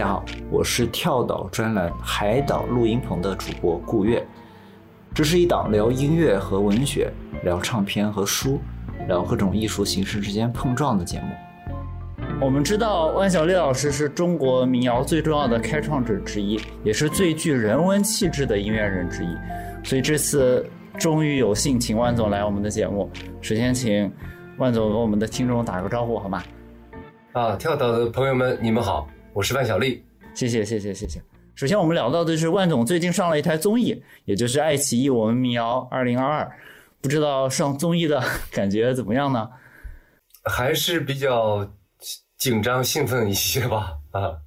大家好，我是跳岛专栏海岛录音棚的主播顾月。这是一档聊音乐和文学、聊唱片和书、聊各种艺术形式之间碰撞的节目。我们知道万晓利老师是中国民谣最重要的开创者之一，也是最具人文气质的音乐人之一。所以这次终于有幸请万总来我们的节目。首先，请万总跟我们的听众打个招呼，好吗？啊，跳岛的朋友们，你们好，我是万晓利。谢谢，谢谢，谢谢。首先，我们聊到的是万总最近上了一台综艺，也就是爱奇艺《我们民谣二零二二》，不知道上综艺的 感觉怎么样呢？还是比较紧张兴奋一些吧。啊，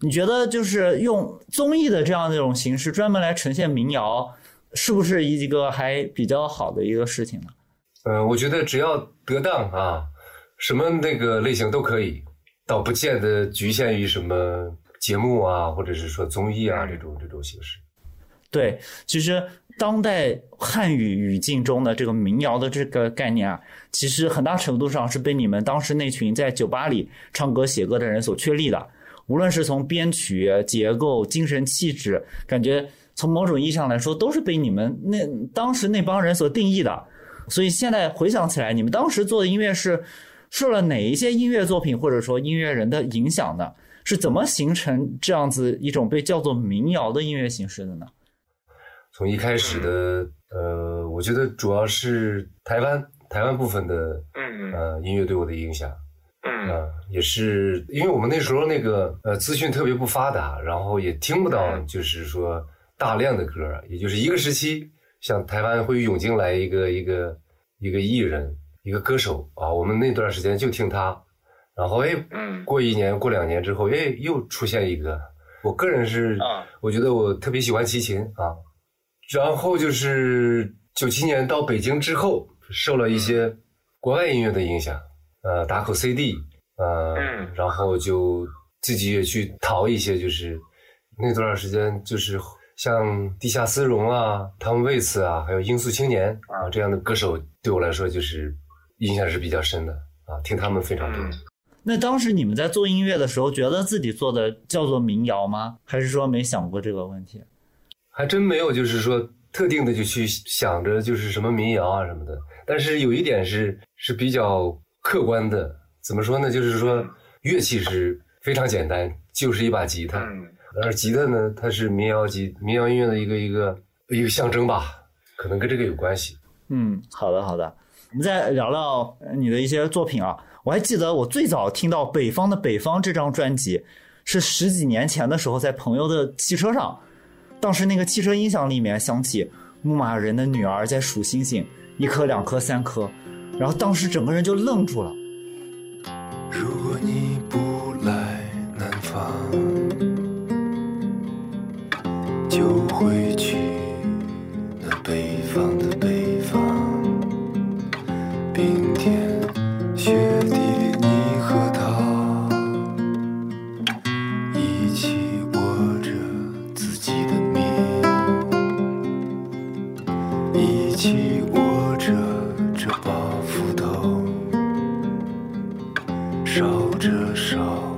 你觉得就是用综艺的这样的一种形式，专门来呈现民谣，是不是一个还比较好的一个事情呢？嗯，我觉得只要得当啊，什么那个类型都可以，倒不见得局限于什么。节目啊，或者是说综艺啊，这种这种形式。对，其实当代汉语语境中的这个民谣的这个概念啊，其实很大程度上是被你们当时那群在酒吧里唱歌写歌的人所确立的。无论是从编曲结构、精神气质，感觉从某种意义上来说，都是被你们那当时那帮人所定义的。所以现在回想起来，你们当时做的音乐是受了哪一些音乐作品或者说音乐人的影响呢？是怎么形成这样子一种被叫做民谣的音乐形式的呢？从一开始的呃，我觉得主要是台湾台湾部分的呃音乐对我的影响，嗯，也是因为我们那时候那个呃资讯特别不发达，然后也听不到就是说大量的歌，也就是一个时期，像台湾会涌进来一个一个一个艺人一个歌手啊，我们那段时间就听他。然后哎，过一年过两年之后，哎，又出现一个。我个人是，我觉得我特别喜欢齐秦啊。然后就是九七年到北京之后，受了一些国外音乐的影响，呃，打口 CD，呃，然后就自己也去淘一些，就是那段时间，就是像地下丝绒啊、汤姆·威茨啊，还有音速青年啊这样的歌手，对我来说就是印象是比较深的啊，听他们非常多。那当时你们在做音乐的时候，觉得自己做的叫做民谣吗？还是说没想过这个问题？还真没有，就是说特定的就去想着就是什么民谣啊什么的。但是有一点是是比较客观的，怎么说呢？就是说乐器是非常简单，就是一把吉他。而吉他呢，它是民谣吉民谣音乐的一个一个一个象征吧，可能跟这个有关系。嗯，好的好的，我们再聊聊你的一些作品啊。我还记得我最早听到《北方的北方》这张专辑，是十几年前的时候，在朋友的汽车上，当时那个汽车音响里面响起牧马人的女儿在数星星，一颗、两颗、三颗，然后当时整个人就愣住了。如果你不来南方，就回去那北方的烧着烧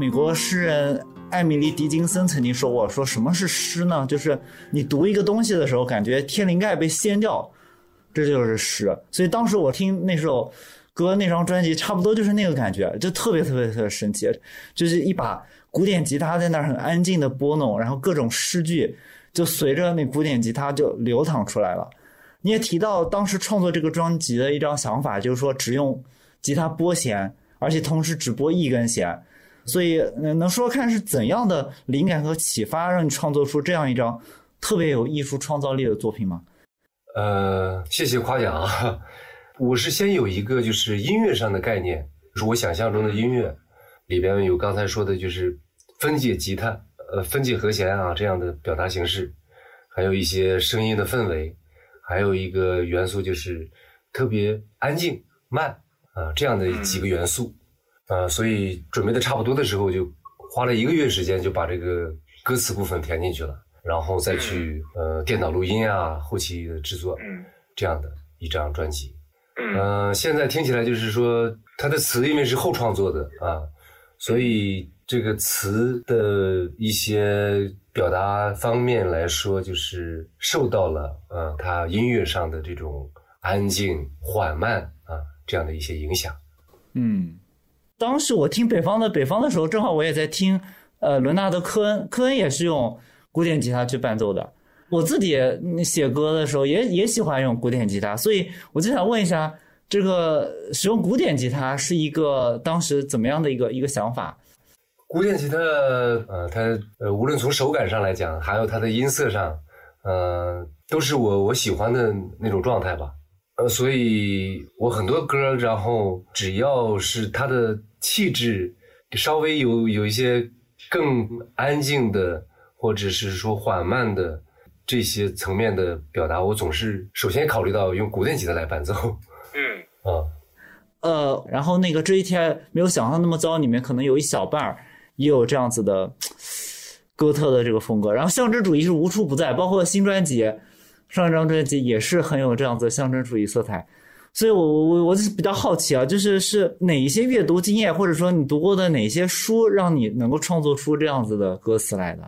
美国诗人艾米丽·狄金森曾经说过：“说什么是诗呢？就是你读一个东西的时候，感觉天灵盖被掀掉，这就是诗。”所以当时我听那首歌那张专辑差不多就是那个感觉，就特别特别特别神奇，就是一把古典吉他在那儿很安静的拨弄，然后各种诗句就随着那古典吉他就流淌出来了。你也提到当时创作这个专辑的一张想法，就是说只用吉他拨弦，而且同时只拨一根弦。所以能说看是怎样的灵感和启发，让你创作出这样一张特别有艺术创造力的作品吗？呃，谢谢夸奖啊！我是先有一个就是音乐上的概念，就是我想象中的音乐里边有刚才说的就是分解吉他，呃，分解和弦啊这样的表达形式，还有一些声音的氛围。还有一个元素就是特别安静慢啊，这样的几个元素，呃，所以准备的差不多的时候，就花了一个月时间就把这个歌词部分填进去了，然后再去呃电脑录音啊，后期的制作，这样的一张专辑。嗯，现在听起来就是说，它的词因为是后创作的啊，所以这个词的一些。表达方面来说，就是受到了呃，他音乐上的这种安静缓慢啊这样的一些影响。嗯，当时我听北方的北方的时候，正好我也在听呃伦纳德·科恩，科恩也是用古典吉他去伴奏的。我自己写歌的时候也也喜欢用古典吉他，所以我就想问一下，这个使用古典吉他是一个当时怎么样的一个一个想法？古典吉他，呃，它呃，无论从手感上来讲，还有它的音色上，呃，都是我我喜欢的那种状态吧。呃，所以我很多歌，然后只要是它的气质稍微有有一些更安静的，或者是说缓慢的这些层面的表达，我总是首先考虑到用古典吉他来伴奏。嗯啊，呃，然后那个这一天没有想象那么糟，里面可能有一小半儿。也有这样子的哥特的这个风格，然后象征主义是无处不在，包括新专辑上一张专辑也是很有这样子象征主义色彩，所以我我我我是比较好奇啊，就是是哪一些阅读经验，或者说你读过的哪些书，让你能够创作出这样子的歌词来的？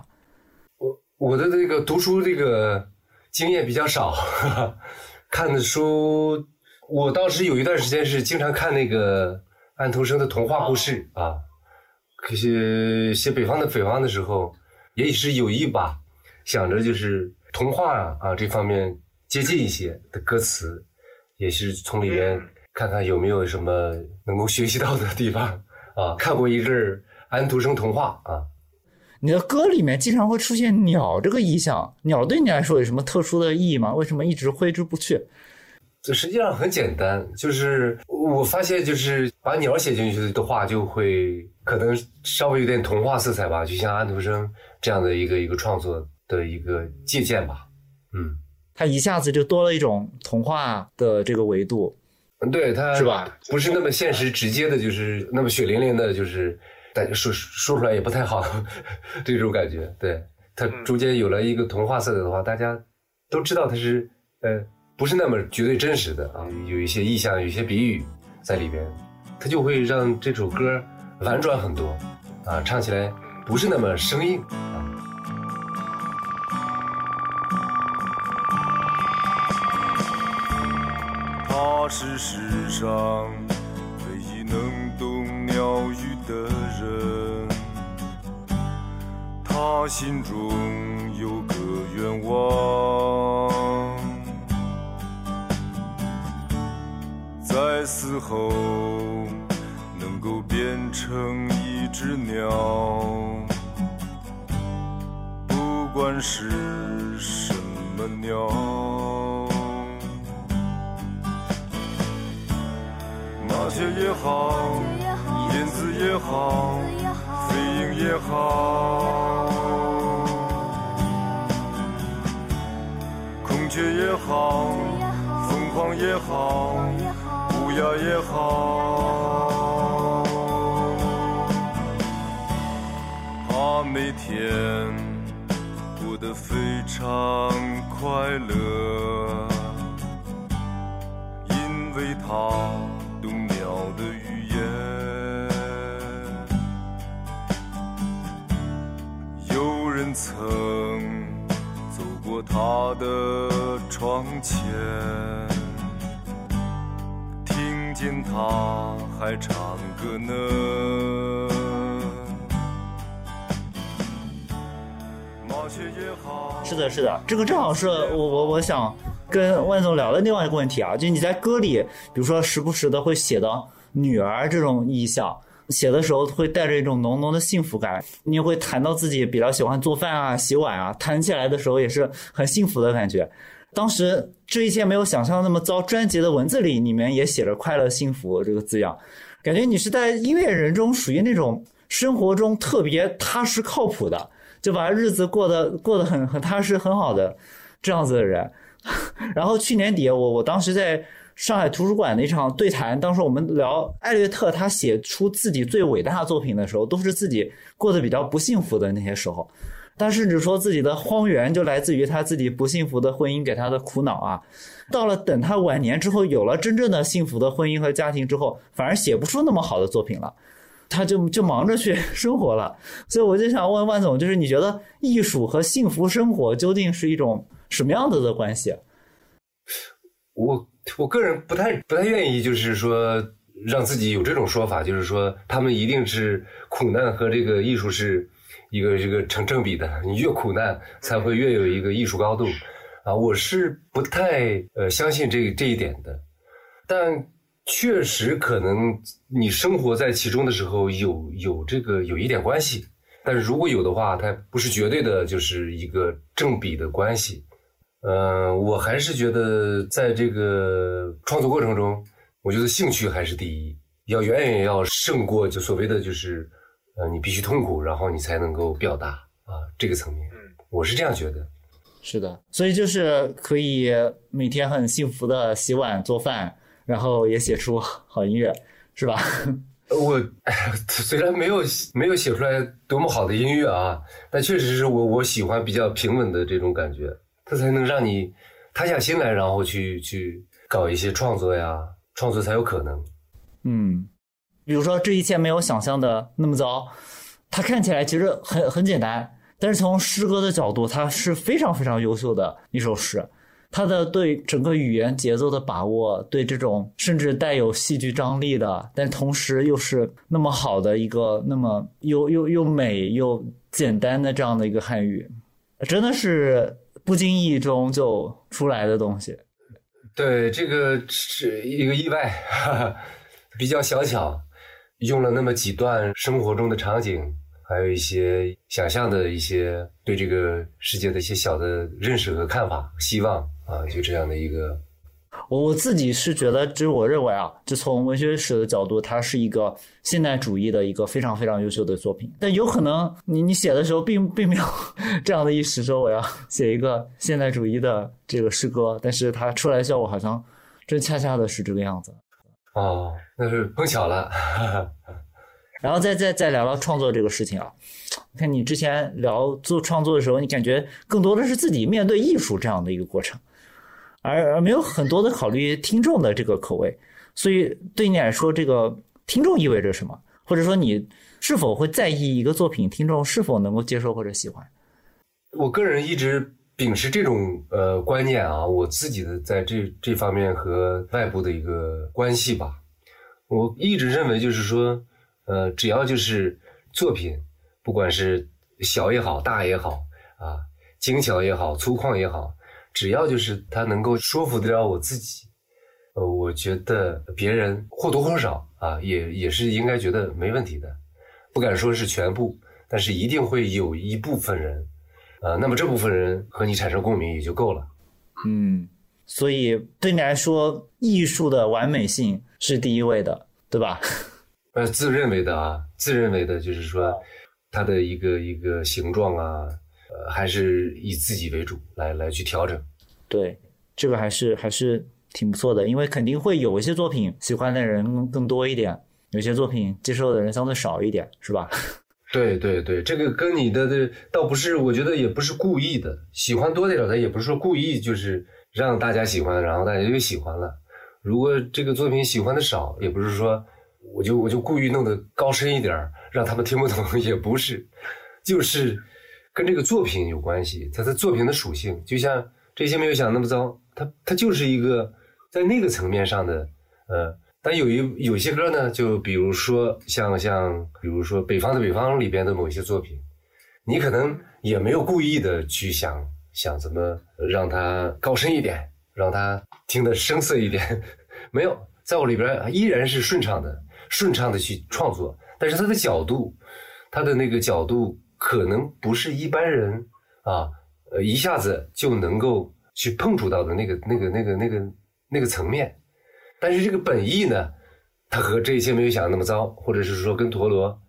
我我的这个读书这个经验比较少，看的书，我当时有一段时间是经常看那个安徒生的童话故事啊。可是写北方的北方的时候，也许是有意吧，想着就是童话啊这方面接近一些的歌词，也是从里面看看有没有什么能够学习到的地方啊。看过一阵儿安徒生童话啊。你的歌里面经常会出现鸟这个意象，鸟对你来说有什么特殊的意义吗？为什么一直挥之不去？这实际上很简单，就是我发现，就是把鸟写进去的话，就会可能稍微有点童话色彩吧，就像安徒生这样的一个一个创作的一个借鉴吧。嗯，他一下子就多了一种童话的这个维度。嗯，对，它是吧？不是那么现实直接的，就是那么血淋淋的，就是大家说说出来也不太好 这种感觉。对，它中间有了一个童话色彩的话，大家都知道它是呃。不是那么绝对真实的啊，有一些意象，有一些比喻在里边，它就会让这首歌婉转很多啊，唱起来不是那么生硬是世上唯一能懂鸟语的人，他心中有个愿望。在死后能够变成一只鸟，不管是什么鸟，麻雀也好，燕子也好，飞鹰也好，孔雀也好，凤凰也好。乌鸦也好，它每天过得非常快乐，因为它曾走过他的窗前。听见他还唱歌呢。是的，是的，这个正好是我我我想跟万总聊的另外一个问题啊，就你在歌里，比如说时不时的会写到女儿这种意象，写的时候会带着一种浓浓的幸福感，你也会谈到自己比较喜欢做饭啊、洗碗啊，谈起来的时候也是很幸福的感觉。当时这一切没有想象那么糟，专辑的文字里里面也写着快乐幸福这个字样，感觉你是在音乐人中属于那种生活中特别踏实靠谱的。就把日子过得过得很很踏实很好的这样子的人，然后去年底我我当时在上海图书馆的一场对谈，当时我们聊艾略特他写出自己最伟大作品的时候，都是自己过得比较不幸福的那些时候，他甚至说自己的荒原就来自于他自己不幸福的婚姻给他的苦恼啊，到了等他晚年之后有了真正的幸福的婚姻和家庭之后，反而写不出那么好的作品了。他就就忙着去 生活了，所以我就想问万总，就是你觉得艺术和幸福生活究竟是一种什么样子的关系？我我个人不太不太愿意，就是说让自己有这种说法，就是说他们一定是苦难和这个艺术是一个这个成正比的，你越苦难才会越有一个艺术高度啊！我是不太呃相信这这一点的，但。确实可能你生活在其中的时候有有这个有一点关系，但是如果有的话，它不是绝对的，就是一个正比的关系。嗯，我还是觉得在这个创作过程中，我觉得兴趣还是第一，要远远要胜过就所谓的就是，呃，你必须痛苦，然后你才能够表达啊这个层面。嗯，我是这样觉得。是的，所以就是可以每天很幸福的洗碗做饭。然后也写出好音乐，是吧？我 虽然没有没有写出来多么好的音乐啊，但确实是我我喜欢比较平稳的这种感觉，它才能让你塌下心来，然后去去搞一些创作呀，创作才有可能。嗯，比如说这一切没有想象的那么糟，它看起来其实很很简单，但是从诗歌的角度，它是非常非常优秀的一首诗。他的对整个语言节奏的把握，对这种甚至带有戏剧张力的，但同时又是那么好的一个，那么又又又美又简单的这样的一个汉语，真的是不经意中就出来的东西。对，这个是一个意外，哈哈，比较小巧，用了那么几段生活中的场景，还有一些想象的一些对这个世界的一些小的认识和看法，希望。啊，就这样的一个，我我自己是觉得，就是我认为啊，就从文学史的角度，它是一个现代主义的一个非常非常优秀的作品。但有可能你你写的时候并并没有这样的意识，说我要 写一个现代主义的这个诗歌，但是它出来效果好像真恰恰的是这个样子。哦，那是碰巧了。然后再再再聊聊创作这个事情啊，看你之前聊做创作的时候，你感觉更多的是自己面对艺术这样的一个过程。而而没有很多的考虑听众的这个口味，所以对你来说，这个听众意味着什么？或者说，你是否会在意一个作品听众是否能够接受或者喜欢？我个人一直秉持这种呃观念啊，我自己的在这这方面和外部的一个关系吧，我一直认为就是说，呃，只要就是作品，不管是小也好，大也好，啊，精巧也好，粗犷也好。只要就是他能够说服得了我自己，呃，我觉得别人或多或少啊，也也是应该觉得没问题的，不敢说是全部，但是一定会有一部分人，呃，那么这部分人和你产生共鸣也就够了。嗯，所以对你来说，艺术的完美性是第一位的，对吧？呃，自认为的啊，自认为的就是说，它的一个一个形状啊。呃，还是以自己为主来来去调整，对，这个还是还是挺不错的，因为肯定会有一些作品喜欢的人更多一点，有些作品接受的人相对少一点，是吧？对对对，这个跟你的的倒不是，我觉得也不是故意的，喜欢多点的也不是说故意就是让大家喜欢，然后大家就喜欢了。如果这个作品喜欢的少，也不是说我就我就故意弄得高深一点让他们听不懂，也不是，就是。跟这个作品有关系，它的作品的属性，就像这些没有想那么糟，它它就是一个在那个层面上的，呃，但有一有些歌呢，就比如说像像比如说《北方的北方》里边的某些作品，你可能也没有故意的去想想怎么让它高深一点，让它听得声色一点，没有，在我里边依然是顺畅的，顺畅的去创作，但是它的角度，它的那个角度可能不是一般人啊，呃，一下子就能够去碰触到的那个那个那个那个那个层面。但是这个本意呢，它和这一切没有想的那么糟，或者是说跟陀螺，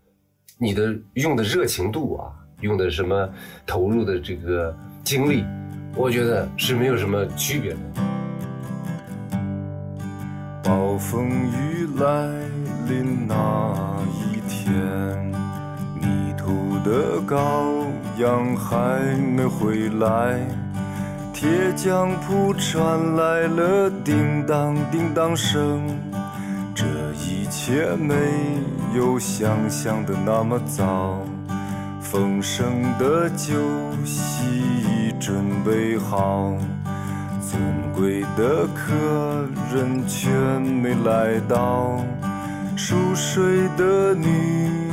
你的用的热情度啊，用的什么投入的这个精力，我觉得是没有什么区别的。暴风雨来临那一天，的羔羊还没回来。铁匠铺传来了叮当叮当声，这一切没有想象的那么早。丰盛的酒席已准备好，尊贵的客人却没来到。熟睡的女儿露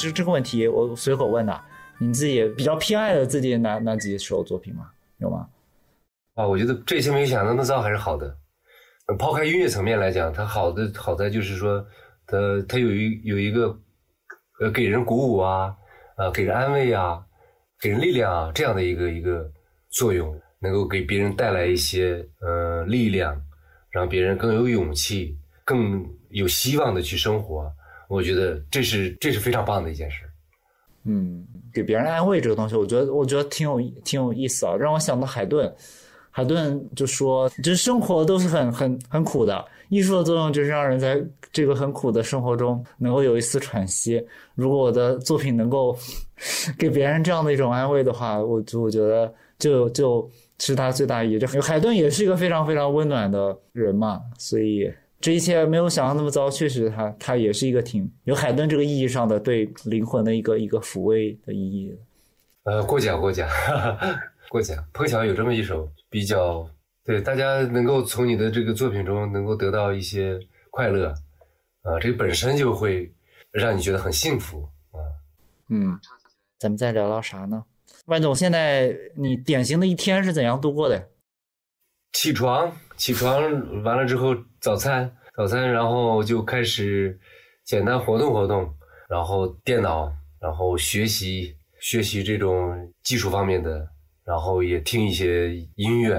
这这个问题我随口问的，你自己比较偏爱的自己哪哪几首作品吗？有吗？啊，我觉得这些没想那么糟还是好的。抛开音乐层面来讲，它好的好在就是说，它它有一有一个呃给人鼓舞啊，呃给人安慰啊，给人力量啊这样的一个一个作用，能够给别人带来一些呃力量，让别人更有勇气、更有希望的去生活。我觉得这是这是非常棒的一件事。嗯，给别人安慰这个东西，我觉得我觉得挺有挺有意思啊，让我想到海顿。海顿就说，就是生活都是很很很苦的，艺术的作用就是让人在这个很苦的生活中能够有一丝喘息。如果我的作品能够 给别人这样的一种安慰的话，我就我觉得就就是他最大意义。这海顿也是一个非常非常温暖的人嘛，所以。这一切没有想象那么糟，确实，它它也是一个挺有海顿这个意义上的对灵魂的一个一个抚慰的意义。呃，过奖过奖，过奖。碰巧有这么一首比较，对大家能够从你的这个作品中能够得到一些快乐，啊，这本身就会让你觉得很幸福啊。嗯，咱们再聊聊啥呢？万总，现在你典型的一天是怎样度过的？起床，起床完了之后，早餐，早餐，然后就开始简单活动活动，然后电脑，然后学习学习这种技术方面的，然后也听一些音乐，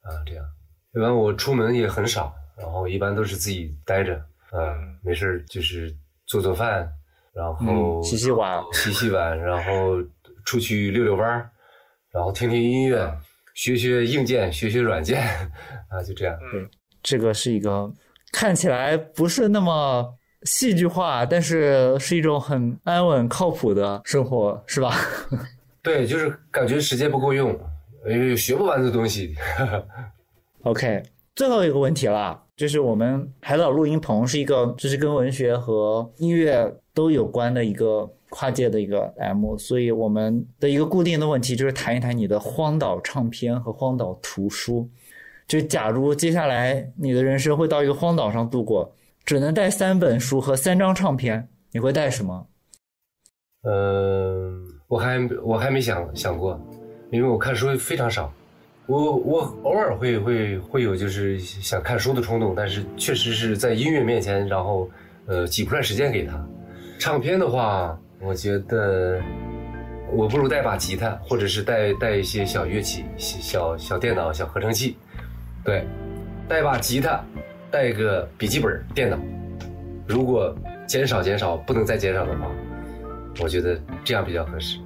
啊，这样。一般我出门也很少，然后一般都是自己待着，嗯，没事就是做做饭，然后洗洗碗，洗洗碗，然后出去溜溜弯儿，然后听听音乐。学学硬件，学学软件，啊，就这样。对，这个是一个看起来不是那么戏剧化，但是是一种很安稳、靠谱的生活，是吧？对，就是感觉时间不够用，因为学不完的东西。OK，最后一个问题了，就是我们海岛录音棚是一个，就是跟文学和音乐都有关的一个。跨界的一个 M，所以我们的一个固定的问题就是谈一谈你的荒岛唱片和荒岛图书。就假如接下来你的人生会到一个荒岛上度过，只能带三本书和三张唱片，你会带什么？嗯，我还我还没想想过，因为我看书非常少，我我偶尔会会会有就是想看书的冲动，但是确实是在音乐面前，然后呃挤不出来时间给他。唱片的话，我觉得我不如带把吉他，或者是带带一些小乐器、小小电脑、小合成器。对，带把吉他，带个笔记本电脑。如果减少减少不能再减少的话，我觉得这样比较合适。